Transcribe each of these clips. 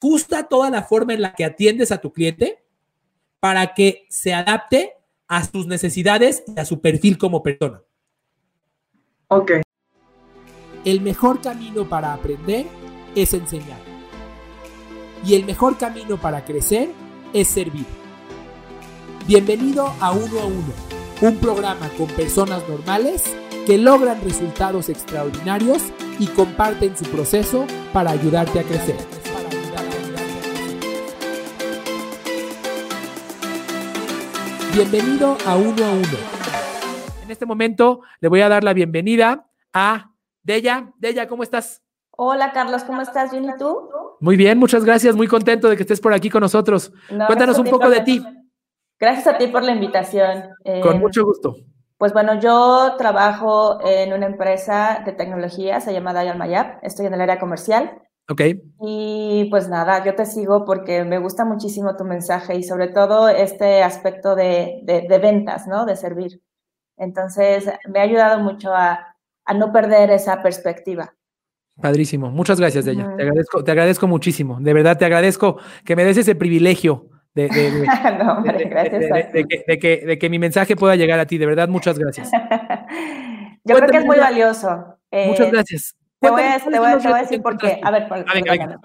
ajusta toda la forma en la que atiendes a tu cliente para que se adapte a sus necesidades y a su perfil como persona. Ok. El mejor camino para aprender es enseñar. Y el mejor camino para crecer es servir. Bienvenido a Uno a Uno, un programa con personas normales que logran resultados extraordinarios y comparten su proceso para ayudarte a crecer. Bienvenido a Uno a Uno. En este momento le voy a dar la bienvenida a Deya. Deya, ¿cómo estás? Hola Carlos, ¿cómo estás? ¿Bien y tú? Muy bien, muchas gracias. Muy contento de que estés por aquí con nosotros. Cuéntanos un poco de ti. Gracias a ti por la invitación. Con eh, mucho gusto. Pues bueno, yo trabajo en una empresa de tecnología, se llama Dial Mayap, estoy en el área comercial. Ok. Y pues nada, yo te sigo porque me gusta muchísimo tu mensaje y sobre todo este aspecto de, de, ventas, ¿no? De servir. Entonces, me ha ayudado mucho a, a no perder esa perspectiva. Padrísimo. Muchas gracias, de ella. Te agradezco, te agradezco muchísimo. De verdad, te agradezco que me des ese privilegio de, de, que, mi mensaje pueda llegar a ti. De verdad, muchas gracias. Yo creo que es muy valioso. muchas eh, gracias. Te voy, a, te, voy a, decir por qué. A ver, por, ah, venga, venga,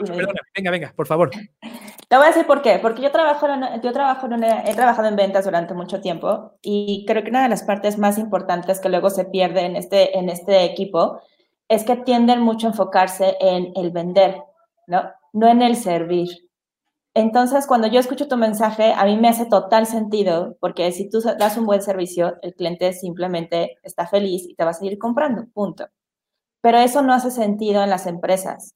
venga, venga, por favor. Te voy a decir por qué. Porque yo trabajo, en, yo trabajo en he trabajado en ventas durante mucho tiempo y creo que una de las partes más importantes que luego se pierde en este, en este equipo es que tienden mucho a enfocarse en el vender, ¿no? No en el servir. Entonces, cuando yo escucho tu mensaje, a mí me hace total sentido, porque si tú das un buen servicio, el cliente simplemente está feliz y te va a seguir comprando, punto pero eso no hace sentido en las empresas.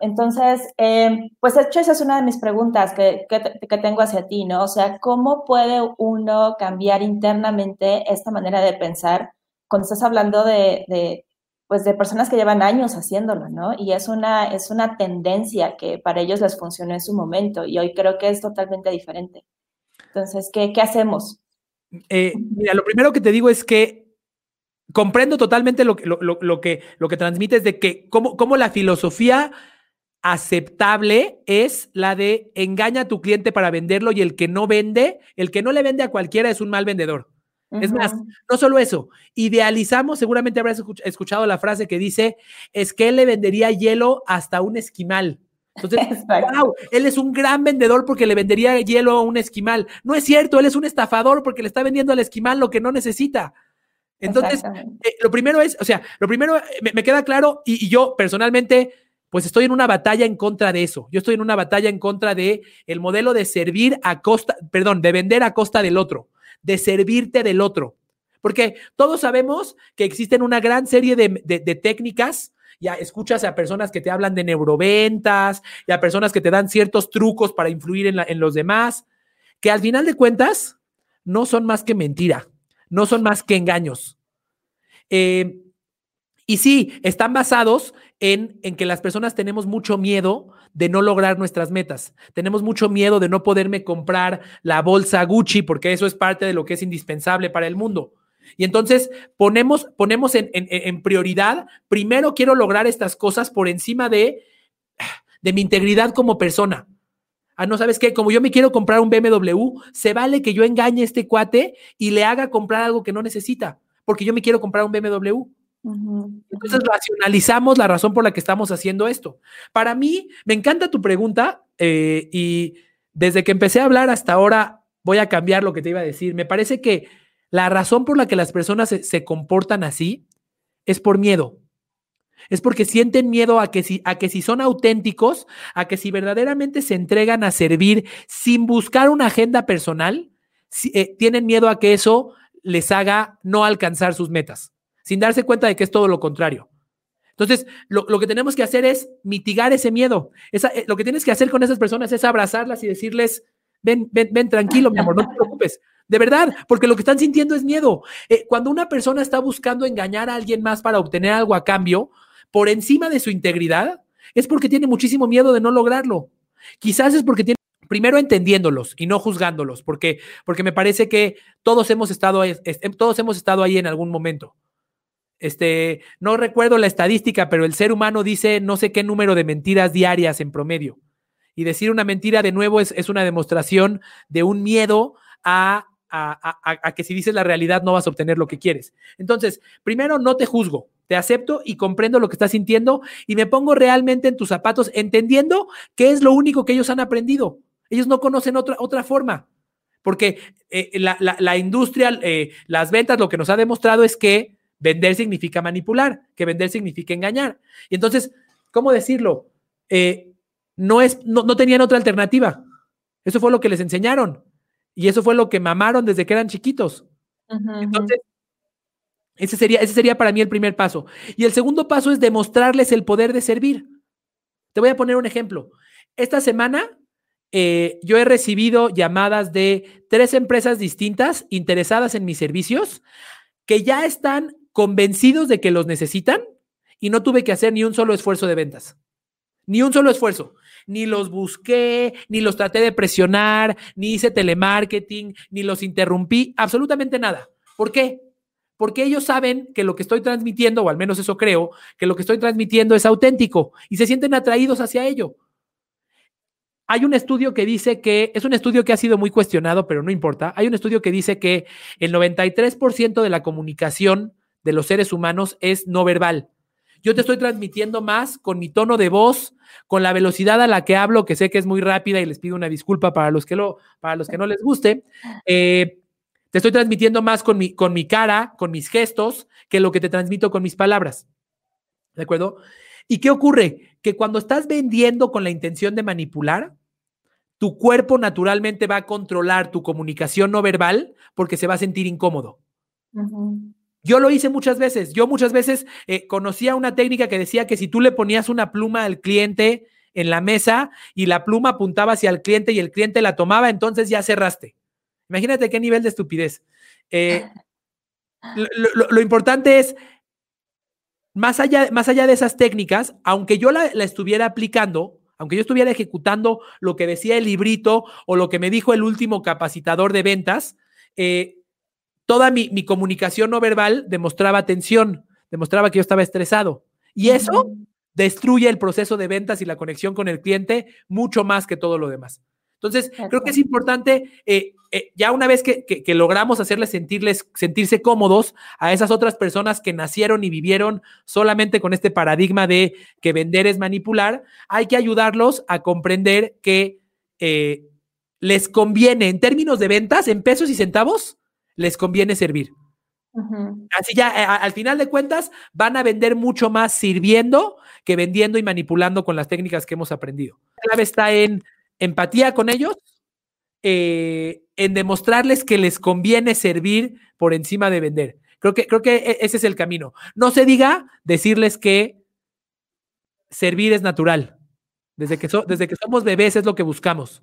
Entonces, eh, pues de hecho esa es una de mis preguntas que, que, tengo hacia ti, ¿no? O sea, ¿cómo puede uno cambiar internamente esta manera de pensar cuando estás hablando de, de, pues de personas que llevan años haciéndolo, ¿no? Y es una, es una tendencia que para ellos les funcionó en su momento y hoy creo que es totalmente diferente. Entonces, ¿qué, qué hacemos? Eh, mira, lo primero que te digo es que comprendo totalmente lo, lo, que, lo que transmites de que cómo, la filosofía aceptable es la de engaña a tu cliente para venderlo y el que no vende, el que no le vende a cualquiera es un mal vendedor. Es más, no solo eso, idealizamos, seguramente habrás escuchado la frase que dice, es que él le vendería hielo hasta un esquimal. Entonces, wow, él es un gran vendedor porque le vendería hielo a un esquimal. No es cierto, él es un estafador porque le está vendiendo al esquimal lo que no necesita. Entonces, eh, lo primero es, o sea, lo primero eh, me, queda claro y, yo personalmente, pues estoy en una batalla en contra de eso. Yo estoy en una batalla en contra de el modelo de servir a costa, perdón, de vender a costa del otro, de servirte del otro. Porque todos sabemos que existen una gran serie de, técnicas. Ya escuchas a personas que te hablan de neuroventas y a personas que te dan ciertos trucos para influir en, en los demás, que al final de cuentas no son más que mentira no son más que engaños. Eh, y sí, están basados en, en, que las personas tenemos mucho miedo de no lograr nuestras metas. Tenemos mucho miedo de no poderme comprar la bolsa Gucci porque eso es parte de lo que es indispensable para el mundo. Y entonces ponemos, ponemos en, en prioridad, primero quiero lograr estas cosas por encima de, de mi integridad como persona ah, no sabes qué, como yo me quiero comprar un BMW, se vale que yo engañe a este cuate y le haga comprar algo que no necesita, porque yo me quiero comprar un BMW. Entonces racionalizamos la razón por la que estamos haciendo esto. Para mí, me encanta tu pregunta eh, y desde que empecé a hablar hasta ahora voy a cambiar lo que te iba a decir. Me parece que la razón por la que las personas se comportan así es por miedo es porque sienten miedo a que, si, a que si son auténticos, a que si verdaderamente se entregan a servir sin buscar una agenda personal, eh, tienen miedo a que eso les haga no alcanzar sus metas, sin darse cuenta de que es todo lo contrario. Entonces, lo, que tenemos que hacer es mitigar ese miedo. Eh, lo que tienes que hacer con esas personas es abrazarlas y decirles, ven, ven, ven, tranquilo, mi amor, no te preocupes. De verdad, porque lo que están sintiendo es miedo. Eh, cuando una persona está buscando engañar a alguien más para obtener algo a cambio, por encima de su integridad, es porque tiene muchísimo miedo de no lograrlo. Quizás es porque tiene, primero entendiéndolos y no juzgándolos, porque, porque me parece que todos hemos estado, todos hemos estado ahí en algún momento. Este, no recuerdo la estadística, pero el ser humano dice no sé qué número de mentiras diarias en promedio. Y decir una mentira de nuevo es, es una demostración de un miedo a, a, a, que si dices la realidad no vas a obtener lo que quieres. Entonces, primero, no te juzgo, te acepto y comprendo lo que estás sintiendo y me pongo realmente en tus zapatos, entendiendo que es lo único que ellos han aprendido. Ellos no conocen otra, otra forma, porque eh, la, la, la, industria, eh, las ventas, lo que nos ha demostrado es que vender significa manipular, que vender significa engañar. Y entonces, ¿cómo decirlo? Eh, no, es, no, no tenían otra alternativa. Eso fue lo que les enseñaron. Y eso fue lo que mamaron desde que eran chiquitos. Entonces, ese sería, ese sería para mí el primer paso. Y el segundo paso es demostrarles el poder de servir. Te voy a poner un ejemplo. Esta semana eh, yo he recibido llamadas de tres empresas distintas interesadas en mis servicios que ya están convencidos de que los necesitan y no tuve que hacer ni un solo esfuerzo de ventas. Ni un solo esfuerzo. Ni los busqué, ni los traté de presionar, ni hice telemarketing, ni los interrumpí, absolutamente nada. ¿Por qué? Porque ellos saben que lo que estoy transmitiendo, o al menos eso creo, que lo que estoy transmitiendo es auténtico y se sienten atraídos hacia ello. Hay un estudio que dice que, es un estudio que ha sido muy cuestionado, pero no importa. Hay un estudio que dice que el 93% de la comunicación de los seres humanos es no verbal. Yo te estoy transmitiendo más con mi tono de voz, con la velocidad a la que hablo, que sé que es muy rápida y les pido una disculpa para los que, lo, para los que no les guste. Eh, te estoy transmitiendo más con mi, con mi cara, con mis gestos, que lo que te transmito con mis palabras. ¿De acuerdo? ¿Y qué ocurre? Que cuando estás vendiendo con la intención de manipular, tu cuerpo naturalmente va a controlar tu comunicación no verbal porque se va a sentir incómodo. Yo lo hice muchas veces. Yo muchas veces eh, conocía una técnica que decía que si tú le ponías una pluma al cliente en la mesa y la pluma apuntaba hacia el cliente y el cliente la tomaba, entonces ya cerraste. Imagínate qué nivel de estupidez. Eh, lo, importante es, más allá, más allá de esas técnicas, aunque yo la estuviera aplicando, aunque yo estuviera ejecutando lo que decía el librito o lo que me dijo el último capacitador de ventas, eh, toda mi, comunicación no verbal demostraba tensión, demostraba que yo estaba estresado. Y eso destruye el proceso de ventas y la conexión con el cliente mucho más que todo lo demás. Entonces, creo que es importante, eh, eh, ya una vez que, logramos hacerles sentirles, sentirse cómodos a esas otras personas que nacieron y vivieron solamente con este paradigma de que vender es manipular, hay que ayudarlos a comprender que eh, les conviene, en términos de ventas, en pesos y centavos, les conviene servir. Así ya, al final de cuentas, van a vender mucho más sirviendo que vendiendo y manipulando con las técnicas que hemos aprendido. La clave está en empatía con ellos, eh, en demostrarles que les conviene servir por encima de vender. Creo que, creo que e, ese es el camino. No se diga decirles que servir es natural. Desde que, desde que somos bebés es lo que buscamos.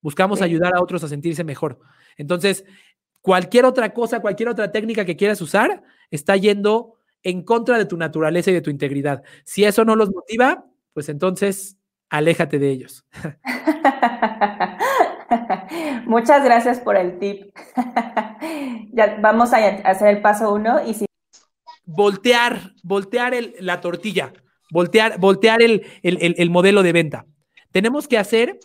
Buscamos ayudar a otros a sentirse mejor. Entonces, cualquier otra cosa, cualquier otra técnica que quieras usar, está yendo en contra de tu naturaleza y de tu integridad. Si eso no los motiva, pues entonces aléjate de ellos. Muchas gracias por el tip. ya vamos a hacer el paso uno y si... Voltear, voltear la tortilla, voltear, voltear el, el modelo de venta. Tenemos que hacer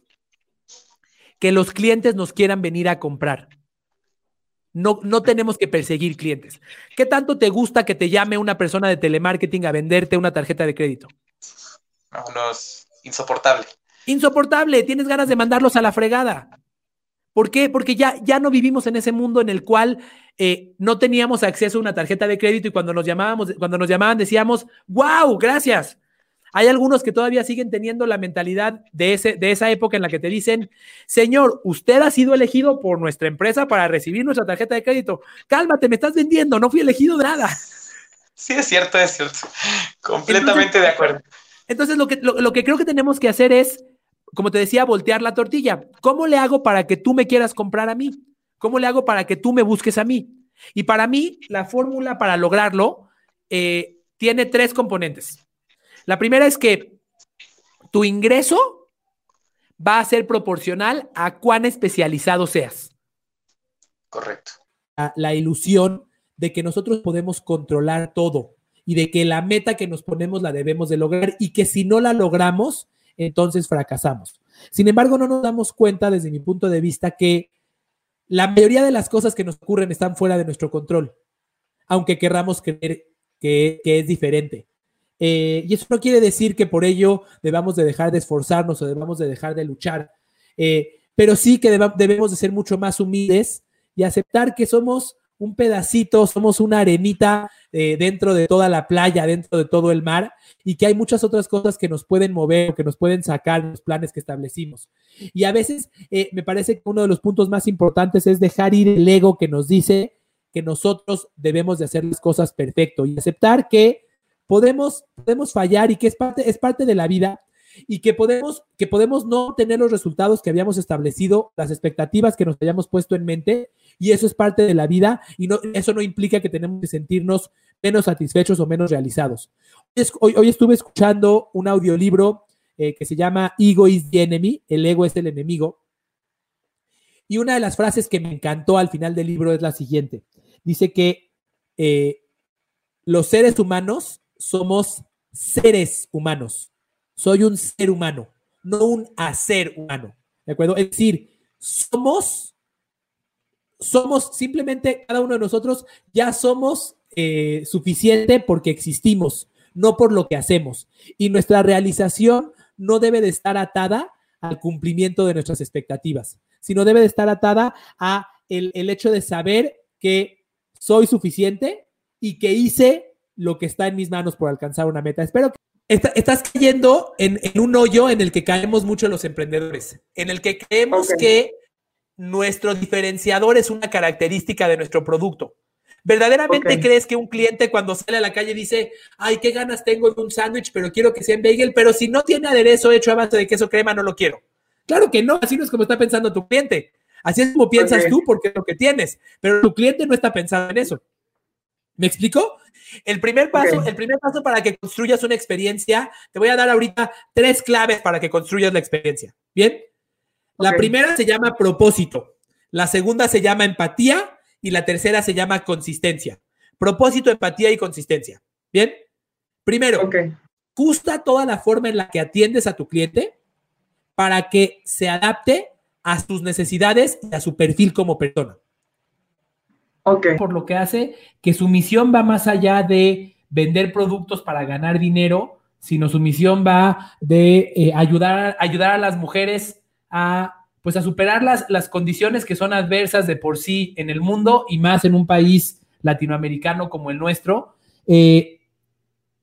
que los clientes nos quieran venir a comprar. No, no, tenemos que perseguir clientes. ¿Qué tanto te gusta que te llame una persona de telemarketing a venderte una tarjeta de crédito? No, los, insoportable. Insoportable, tienes ganas de mandarlos a la fregada. ¿Por qué? Porque ya, ya no vivimos en ese mundo en el cual eh, no teníamos acceso a una tarjeta de crédito y cuando nos llamábamos, cuando nos llamaban decíamos, wow, gracias. Hay algunos que todavía siguen teniendo la mentalidad de, ese, de esa época en la que te dicen, señor, usted ha sido elegido por nuestra empresa para recibir nuestra tarjeta de crédito. Cálmate, me estás vendiendo, no fui elegido de nada. Sí, es cierto, es cierto. Completamente de acuerdo. Entonces, lo que, lo, que creo que tenemos que hacer es, como te decía, voltear la tortilla. ¿Cómo le hago para que tú me quieras comprar a mí? ¿Cómo le hago para que tú me busques a mí? Y para mí, la fórmula para lograrlo eh, tiene tres componentes. La primera es que tu ingreso va a ser proporcional a cuán especializado seas. Correcto. la ilusión de que nosotros podemos controlar todo y de que la meta que nos ponemos la debemos de lograr y que si no la logramos, entonces fracasamos. Sin embargo, no nos damos cuenta desde mi punto de vista que la mayoría de las cosas que nos ocurren están fuera de nuestro control, aunque querramos creer que, es diferente. Eh, y eso no quiere decir que por ello debamos de dejar de esforzarnos o debamos de dejar de luchar, eh, pero sí que debemos de ser mucho más humildes y aceptar que somos un pedacito, somos una arenita eh, dentro de toda la playa, dentro de todo el mar, y que hay muchas otras cosas que nos pueden mover, que nos pueden sacar los planes que establecimos. Y a veces me parece que uno de los puntos más importantes es dejar ir el ego que nos dice que nosotros debemos de hacer las cosas perfecto y aceptar que podemos, podemos fallar y que es parte, es parte de la vida y que podemos, que podemos no tener los resultados que habíamos establecido, las expectativas que nos hayamos puesto en mente, y eso es parte de la vida, y no, eso no implica que tenemos que sentirnos menos satisfechos o menos realizados. Hoy, hoy estuve escuchando un audiolibro eh, que se llama Ego is the enemy, el ego es el enemigo, y una de las frases que me encantó al final del libro es la siguiente. Dice que eh, los seres humanos somos seres humanos. Soy un ser humano, no un hacer humano. ¿De acuerdo? Es decir, somos, somos simplemente cada uno de nosotros ya somos eh, suficiente porque existimos, no por lo que hacemos. Y nuestra realización no debe de estar atada al cumplimiento de nuestras expectativas sino debe de estar atada a el, hecho de saber que soy suficiente y que hice lo que está en mis manos por alcanzar una meta. Espero que estás cayendo en, un hoyo en el que caemos mucho los emprendedores, en el que creemos que nuestro diferenciador es una característica de nuestro producto. ¿Verdaderamente crees que un cliente cuando sale a la calle dice, ay, qué ganas tengo de un sándwich, pero quiero que sea en bagel, pero si no tiene aderezo hecho a base de queso crema, no lo quiero? Claro que no, así no es como está pensando tu cliente. Así es como piensas tú porque es lo que tienes, pero tu cliente no está pensando en eso. ¿Me explico? El primer paso, el primer paso para que construyas una experiencia, te voy a dar ahorita tres claves para que construyas la experiencia. ¿Bien? La primera se llama propósito, la segunda se llama empatía y la tercera se llama consistencia. Propósito, empatía y consistencia. ¿Bien? Primero, gusta toda la forma en la que atiendes a tu cliente para que se adapte a sus necesidades y a su perfil como persona. Por lo que hace que su misión va más allá de vender productos para ganar dinero, sino su misión va de eh, ayudar, ayudar a las mujeres a, pues a superar las, las condiciones que son adversas de por sí en el mundo y más en un país latinoamericano como el nuestro. Eh,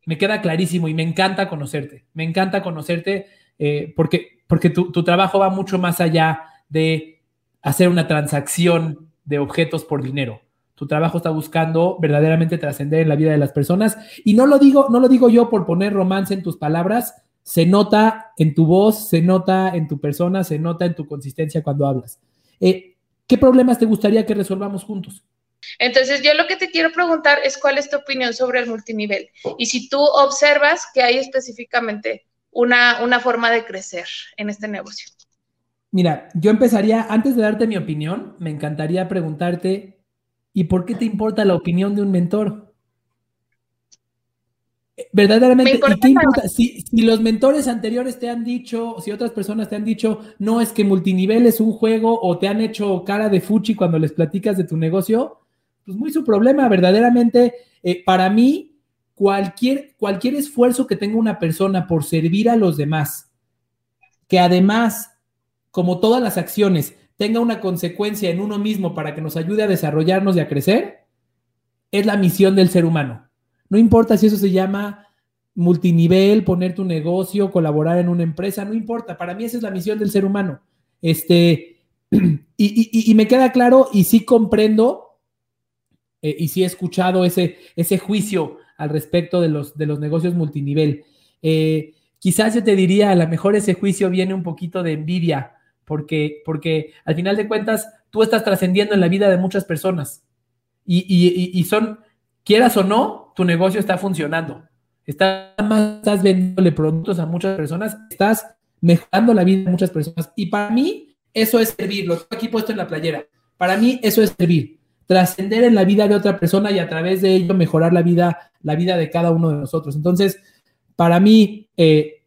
me queda clarísimo y me encanta conocerte, me encanta conocerte eh, porque porque tu, trabajo va mucho más allá de hacer una transacción de objetos por dinero. Tu trabajo está buscando verdaderamente trascender en la vida de las personas. Y no lo digo, no lo digo yo por poner romance en tus palabras, se nota en tu voz, se nota en tu persona, se nota en tu consistencia cuando hablas. Eh, ¿Qué problemas te gustaría que resolvamos juntos? Entonces, yo lo que te quiero preguntar es cuál es tu opinión sobre el multinivel y si tú observas que hay específicamente una, forma de crecer en este negocio? Mira, yo empezaría, antes de darte mi opinión, me encantaría preguntarte, ¿y por qué te importa la opinión de un mentor? Verdaderamente, Si, si, los mentores anteriores te han dicho, si otras personas te han dicho, no es que multinivel es un juego o te han hecho cara de fuchi cuando les platicas de tu negocio, pues muy su problema. Verdaderamente, eh, para mí, cualquier, cualquier esfuerzo que tenga una persona por servir a los demás, que además, como todas las acciones, tenga una consecuencia en uno mismo para que nos ayude a desarrollarnos y a crecer, es la misión del ser humano. No importa si eso se llama multinivel, poner tu negocio, colaborar en una empresa, no importa. Para mí esa es la misión del ser humano. Este, y, me queda claro y sí comprendo eh, y sí he escuchado ese, ese juicio al respecto de los, de los negocios multinivel. Eh, quizás yo te diría, a lo mejor ese juicio viene un poquito de envidia, porque, porque al final de cuentas tú estás trascendiendo en la vida de muchas personas y, son, quieras o no, tu negocio está funcionando. Estás, estás vendiéndole productos a muchas personas, estás mejorando la vida de muchas personas. Y para mí, eso es servir. Lo tengo aquí puesto en la playera. Para mí, eso es servir trascender en la vida de otra persona y a través de ello mejorar la vida, la vida de cada uno de nosotros. Entonces, para mí, eh,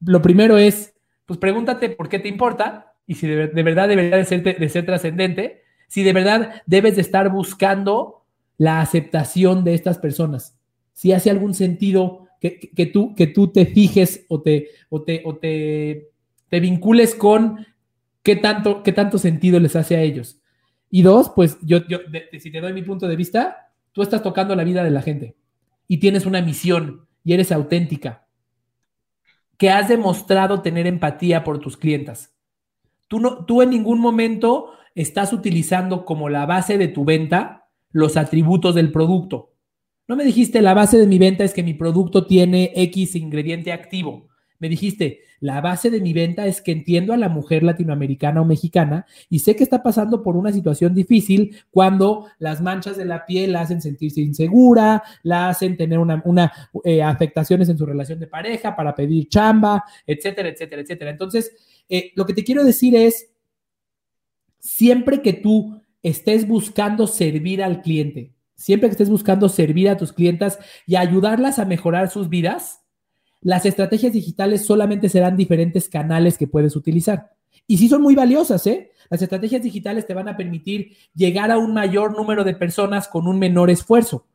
lo primero es, pues pregúntate por qué te importa y si de, verdad debería de ser, de ser trascendente, si de verdad debes de estar buscando la aceptación de estas personas, si hace algún sentido que, tú, que tú te fijes o te, o te, o te, te vincules con qué tanto, qué tanto sentido les hace a ellos. Y dos, pues yo, yo si te doy mi punto de vista, tú estás tocando la vida de la gente y tienes una misión y eres auténtica, que has demostrado tener empatía por tus clientas. Tú, no, tú en ningún momento estás utilizando como la base de tu venta los atributos del producto. No me dijiste la base de mi venta es que mi producto tiene X ingrediente activo. Me dijiste, la base de mi venta es que entiendo a la mujer latinoamericana o mexicana y sé que está pasando por una situación difícil cuando las manchas de la piel la hacen sentirse insegura, la hacen tener una, eh, afectaciones en su relación de pareja para pedir chamba, etcétera, etcétera, etcétera. Entonces, eh, lo que te quiero decir es, siempre que tú estés buscando servir al cliente, siempre que estés buscando servir a tus clientas y ayudarlas a mejorar sus vidas, las estrategias digitales solamente serán diferentes canales que puedes utilizar. Y sí son muy valiosas, ¿eh? Las estrategias digitales te van a permitir llegar a un mayor número de personas con un menor esfuerzo.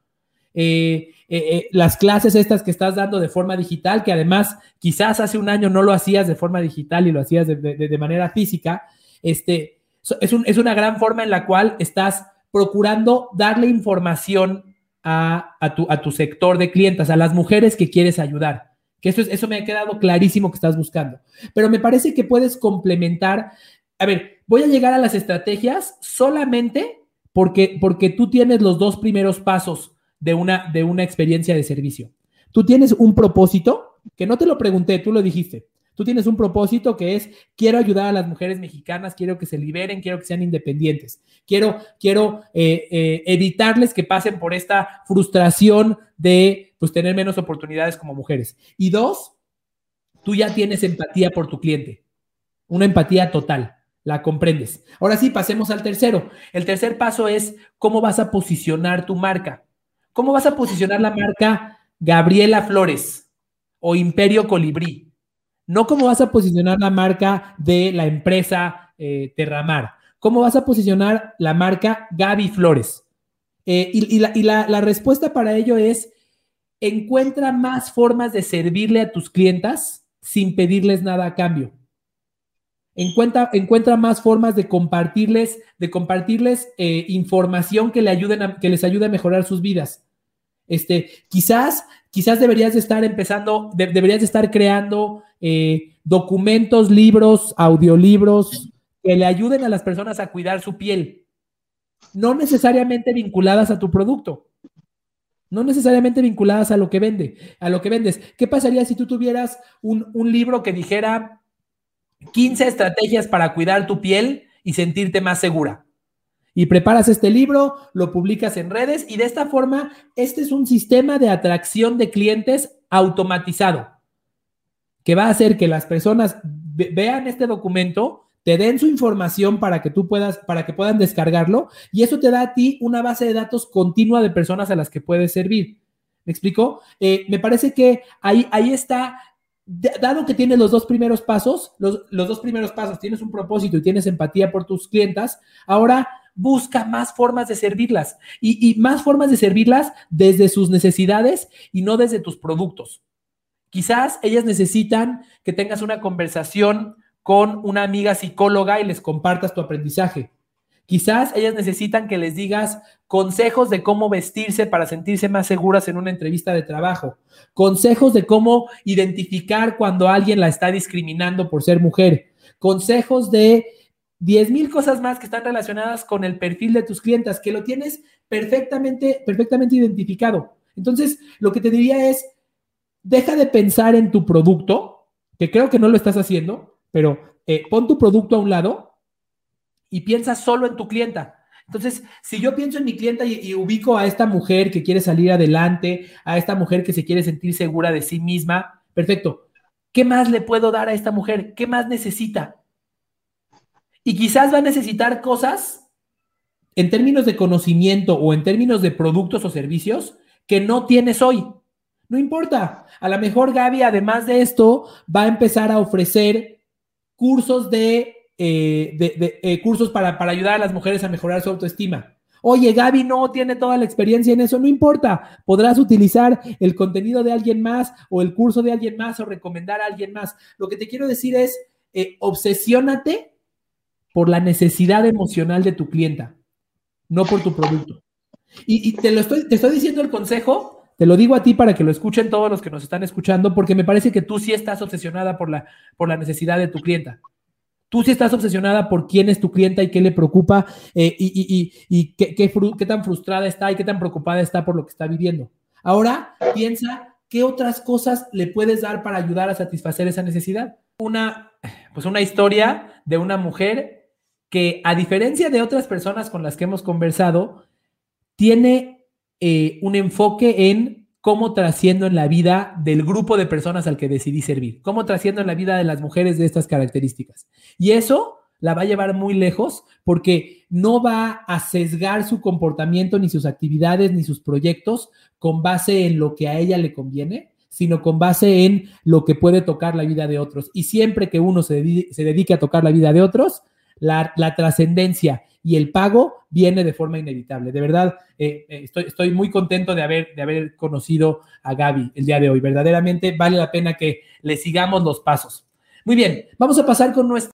Eh, eh, eh, las clases estas que estás dando de forma digital, que además quizás hace un año no lo hacías de forma digital y lo hacías de, manera física, este, es, es, una gran forma en la cual estás procurando darle información a, a, tu, a tu sector de clientes, a las mujeres que quieres ayudar. Que eso, eso me ha quedado clarísimo que estás buscando. Pero me parece que puedes complementar. A ver, voy a llegar a las estrategias solamente porque, porque tú tienes los dos primeros pasos de una, de una experiencia de servicio. Tú tienes un propósito, que no te lo pregunté, tú lo dijiste. Tú tienes un propósito que es, quiero ayudar a las mujeres mexicanas, quiero que se liberen, quiero que sean independientes, quiero, quiero eh, eh, evitarles que pasen por esta frustración de pues, tener menos oportunidades como mujeres. Y dos, tú ya tienes empatía por tu cliente, una empatía total, la comprendes. Ahora sí, pasemos al tercero. El tercer paso es cómo vas a posicionar tu marca. ¿Cómo vas a posicionar la marca Gabriela Flores o Imperio Colibrí? No cómo vas a posicionar la marca de la empresa eh, Terramar. ¿Cómo vas a posicionar la marca Gaby Flores? Eh, y, la, respuesta para ello es, encuentra más formas de servirle a tus clientas sin pedirles nada a cambio. Encuentra, más formas de compartirles, de compartirles eh, información que, le ayuden que les ayude a mejorar sus vidas. Este, quizás, quizás deberías de estar empezando, deberías de estar creando eh, documentos, libros, audiolibros que le ayuden a las personas a cuidar su piel, no necesariamente vinculadas a tu producto, no necesariamente vinculadas a lo que vende, a lo que vendes. ¿Qué pasaría si tú tuvieras un libro que dijera 15 estrategias para cuidar tu piel y sentirte más segura? y preparas este libro, lo publicas en redes y de esta forma, este es un sistema de atracción de clientes automatizado que va a hacer que las personas vean este documento, te den su información para que tú puedas, para que puedan descargarlo y eso te da a ti una base de datos continua de personas a las que puedes servir. ¿Me explico? Eh, me parece que ahí, ahí está, dado que tienes los dos primeros pasos, los, dos primeros pasos, tienes un propósito y tienes empatía por tus clientas, ahora busca más formas de servirlas y, y más formas de servirlas desde sus necesidades y no desde tus productos. Quizás ellas necesitan que tengas una conversación con una amiga psicóloga y les compartas tu aprendizaje. Quizás ellas necesitan que les digas consejos de cómo vestirse para sentirse más seguras en una entrevista de trabajo, consejos de cómo identificar cuando alguien la está discriminando por ser mujer, consejos de 10 mil cosas más que están relacionadas con el perfil de tus clientas, que lo tienes perfectamente, perfectamente identificado. Entonces, lo que te diría es, deja de pensar en tu producto, que creo que no lo estás haciendo, pero eh, pon tu producto a un lado y piensa solo en tu clienta. Entonces, si yo pienso en mi clienta y, ubico a esta mujer que quiere salir adelante, a esta mujer que se quiere sentir segura de sí misma, perfecto. ¿Qué más le puedo dar a esta mujer? ¿Qué más necesita? Y quizás va a necesitar cosas en términos de conocimiento o en términos de productos o servicios que no tienes hoy. No importa. A lo mejor Gaby, además de esto, va a empezar a ofrecer cursos de, eh, de, eh, cursos para, para ayudar a las mujeres a mejorar su autoestima. Oye, Gaby no tiene toda la experiencia en eso, no importa. Podrás utilizar el contenido de alguien más o el curso de alguien más o recomendar a alguien más. Lo que te quiero decir es, eh, obsesiónate por la necesidad emocional de tu clienta, no por tu producto. Y, y te lo estoy, te estoy diciendo el consejo te lo digo a ti para que lo escuchen todos los que nos están escuchando, porque me parece que tú sí estás obsesionada por la, por la necesidad de tu clienta. Tú sí estás obsesionada por quién es tu clienta y qué le preocupa eh, y, qué, qué, tan frustrada está y qué tan preocupada está por lo que está viviendo. Ahora piensa qué otras cosas le puedes dar para ayudar a satisfacer esa necesidad. Una, pues una historia de una mujer que, a diferencia de otras personas con las que hemos conversado, tiene eh, un enfoque en cómo trasciendo en la vida del grupo de personas al que decidí servir, cómo trasciendo en la vida de las mujeres de estas características. Y eso la va a llevar muy lejos porque no va a sesgar su comportamiento, ni sus actividades, ni sus proyectos con base en lo que a ella le conviene, sino con base en lo que puede tocar la vida de otros. Y siempre que uno se, dedique, a tocar la vida de otros, la, la trascendencia y el pago viene de forma inevitable. De verdad, eh, eh, estoy, estoy, muy contento de haber, de haber conocido a Gaby el día de hoy. Verdaderamente vale la pena que le sigamos los pasos. Muy bien, vamos a pasar con nuestra...